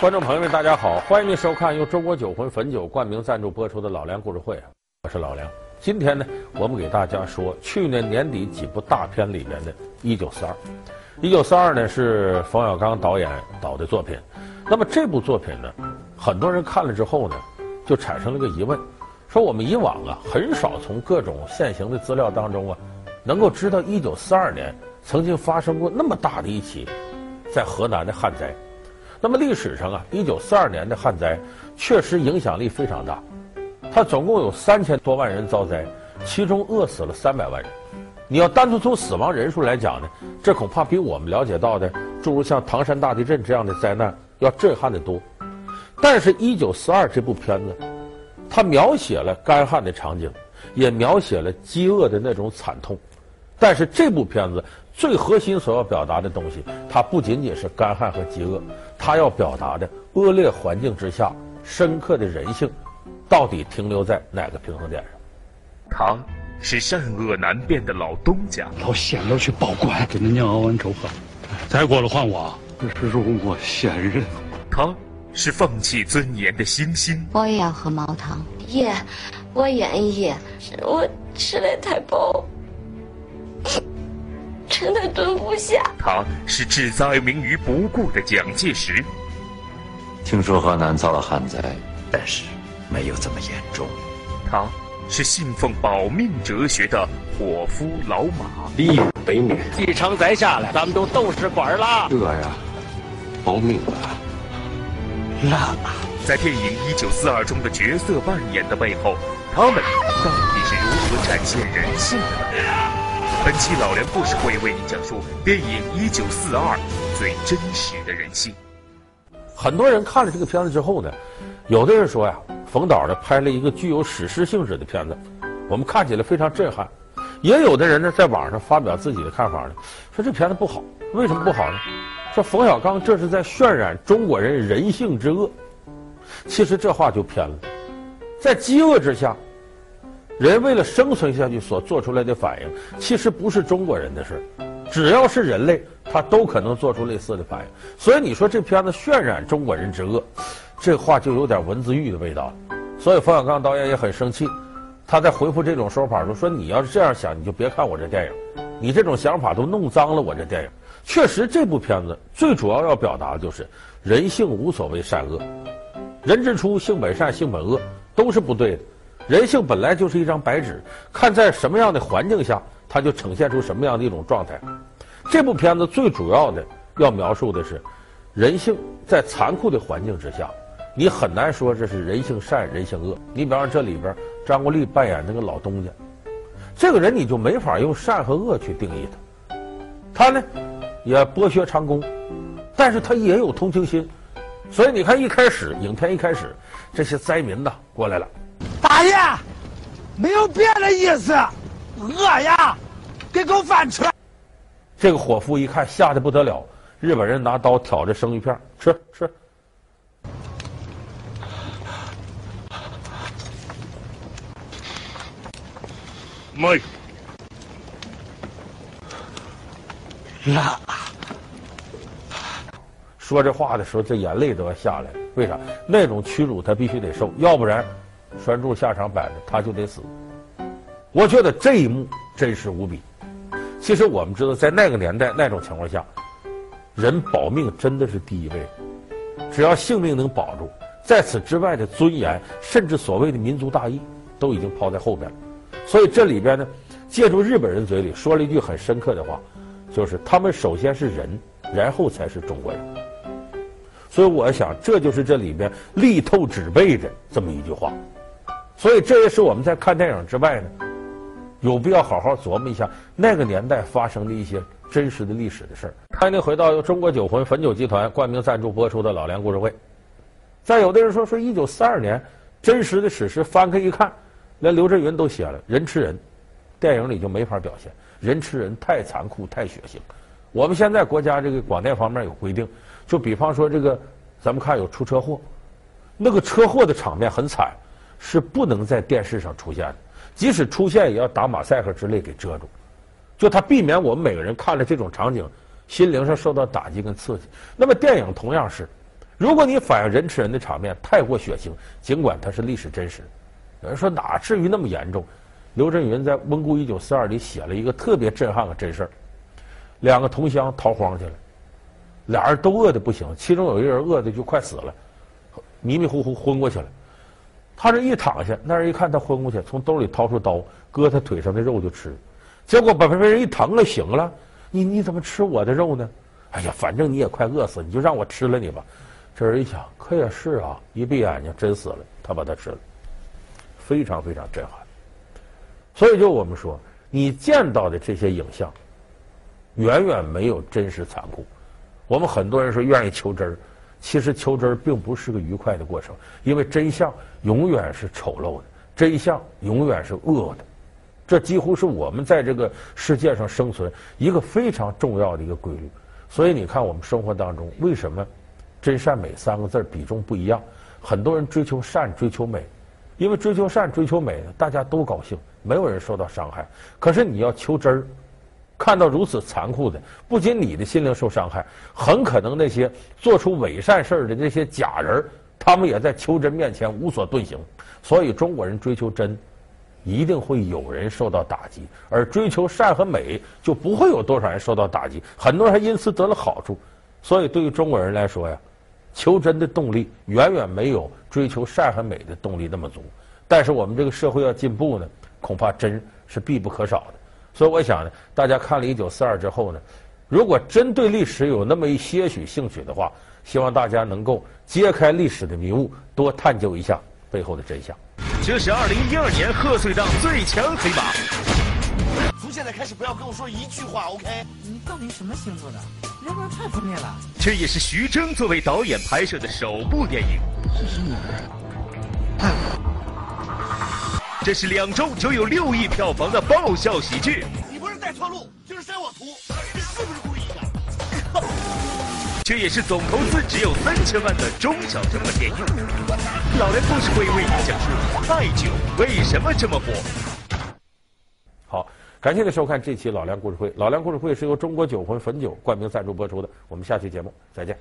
观众朋友们，大家好，欢迎您收看由中国酒魂汾酒冠名赞助播出的《老梁故事会》，我是老梁。今天呢，我们给大家说去年年底几部大片里面的《一九四二》。《一九四二》呢是冯小刚导演导的作品。那么这部作品呢，很多人看了之后呢，就产生了个疑问，说我们以往啊很少从各种现行的资料当中啊，能够知道一九四二年曾经发生过那么大的一起在河南的旱灾。那么历史上啊，一九四二年的旱灾确实影响力非常大，它总共有三千多万人遭灾，其中饿死了三百万人。你要单独从死亡人数来讲呢，这恐怕比我们了解到的诸如像唐山大地震这样的灾难要震撼得多。但是，一九四二这部片子，它描写了干旱的场景，也描写了饥饿的那种惨痛。但是这部片子最核心所要表达的东西，它不仅仅是干旱和饥饿，它要表达的恶劣环境之下深刻的人性，到底停留在哪个平衡点上？他是善恶难辨的老东家，老仙都去报官，跟你娘熬完粥喝，再过了换我，这是容我仙人。他是放弃尊严的星星，我也要喝毛汤。爷，我愿意，我吃的太饱。真的蹲不下。他是置灾民于不顾的蒋介石。听说河南遭了旱灾，但是没有这么严重。他是信奉保命哲学的伙夫老马。立于北面，几场灾下来，咱们都都是官了。这呀，保命了。那在电影《一九四二》中的角色扮演的背后，他们到底是如何展现人性的呢？本期老梁故事会为您讲述电影《一九四二》最真实的人性。很多人看了这个片子之后呢，有的人说呀，冯导呢拍了一个具有史诗性质的片子，我们看起来非常震撼。也有的人呢在网上发表自己的看法呢，说这片子不好，为什么不好呢？说冯小刚这是在渲染中国人人性之恶。其实这话就偏了，在饥饿之下。人为了生存下去所做出来的反应，其实不是中国人的事，只要是人类，他都可能做出类似的反应。所以你说这片子渲染中国人之恶，这话就有点文字狱的味道。所以冯小刚导演也很生气，他在回复这种说法说：“说你要是这样想，你就别看我这电影，你这种想法都弄脏了我这电影。”确实，这部片子最主要要表达的就是人性无所谓善恶，人之初性本善，性本恶，都是不对的。人性本来就是一张白纸，看在什么样的环境下，它就呈现出什么样的一种状态。这部片子最主要的要描述的是，人性在残酷的环境之下，你很难说这是人性善、人性恶。你比方这里边张国立扮演那个老东家，这个人你就没法用善和恶去定义他。他呢，也剥削长工，但是他也有同情心。所以你看，一开始影片一开始，这些灾民呐过来了。大爷，没有别的意思，饿呀，给口饭吃。这个伙夫一看吓得不得了，日本人拿刀挑着生鱼片吃吃。没，辣。说这话的时候，这眼泪都要下来。为啥？那种屈辱他必须得受，要不然。拴住下场摆着，他就得死。我觉得这一幕真实无比。其实我们知道，在那个年代那种情况下，人保命真的是第一位。只要性命能保住，在此之外的尊严，甚至所谓的民族大义，都已经抛在后边了。所以这里边呢，借助日本人嘴里说了一句很深刻的话，就是他们首先是人，然后才是中国人。所以我想，这就是这里边力透纸背的这么一句话。所以这也是我们在看电影之外呢，有必要好好琢磨一下那个年代发生的一些真实的历史的事儿。欢迎您回到由中国酒魂汾酒集团冠名赞助播出的《老梁故事会》。再有的人说说一九四二年真实的史实，翻开一看，连刘震云都写了人吃人，电影里就没法表现人吃人太残酷太血腥。我们现在国家这个广电方面有规定，就比方说这个，咱们看有出车祸，那个车祸的场面很惨。是不能在电视上出现的，即使出现，也要打马赛克之类给遮住，就他避免我们每个人看了这种场景，心灵上受到打击跟刺激。那么电影同样是，如果你反映人吃人的场面太过血腥，尽管它是历史真实，有人说哪至于那么严重？刘震云在《温故一九四二》里写了一个特别震撼的真事儿：两个同乡逃荒去了，俩人都饿得不行，其中有一个人饿得就快死了，迷迷糊糊昏过去了。他这一躺下，那人一看他昏过去，从兜里掏出刀，割他腿上的肉就吃，结果把被人一疼了，醒了。你你怎么吃我的肉呢？哎呀，反正你也快饿死，你就让我吃了你吧。这人一想，可也是啊，一闭眼睛真死了，他把他吃了，非常非常震撼。所以就我们说，你见到的这些影像，远远没有真实残酷。我们很多人说愿意求真儿。其实求真并不是个愉快的过程，因为真相永远是丑陋的，真相永远是恶的，这几乎是我们在这个世界上生存一个非常重要的一个规律。所以你看，我们生活当中为什么真善美三个字比重不一样？很多人追求善，追求美，因为追求善、追求美，大家都高兴，没有人受到伤害。可是你要求真。看到如此残酷的，不仅你的心灵受伤害，很可能那些做出伪善事的那些假人，他们也在求真面前无所遁形。所以中国人追求真，一定会有人受到打击；而追求善和美，就不会有多少人受到打击。很多人还因此得了好处。所以对于中国人来说呀，求真的动力远远没有追求善和美的动力那么足。但是我们这个社会要进步呢，恐怕真是必不可少的。所以我想呢，大家看了一九四二之后呢，如果真对历史有那么一些许兴趣的话，希望大家能够揭开历史的迷雾，多探究一下背后的真相。这是二零一二年贺岁档最强黑马。从现在开始不要跟我说一句话，OK？你到底什么星座的？要不然太负面了。这也是徐峥作为导演拍摄的首部电影。这是哪儿？这是两周就有六亿票房的爆笑喜剧。你不是带错路，就是删我图，你是不是故意的？这也是总投资只有三千万的中小成本电影。老梁故事会为你讲述泰囧为什么这么火。好，感谢您收看这期老梁故事会。老梁故事会是由中国酒魂汾酒冠名赞助播出的。我们下期节目再见。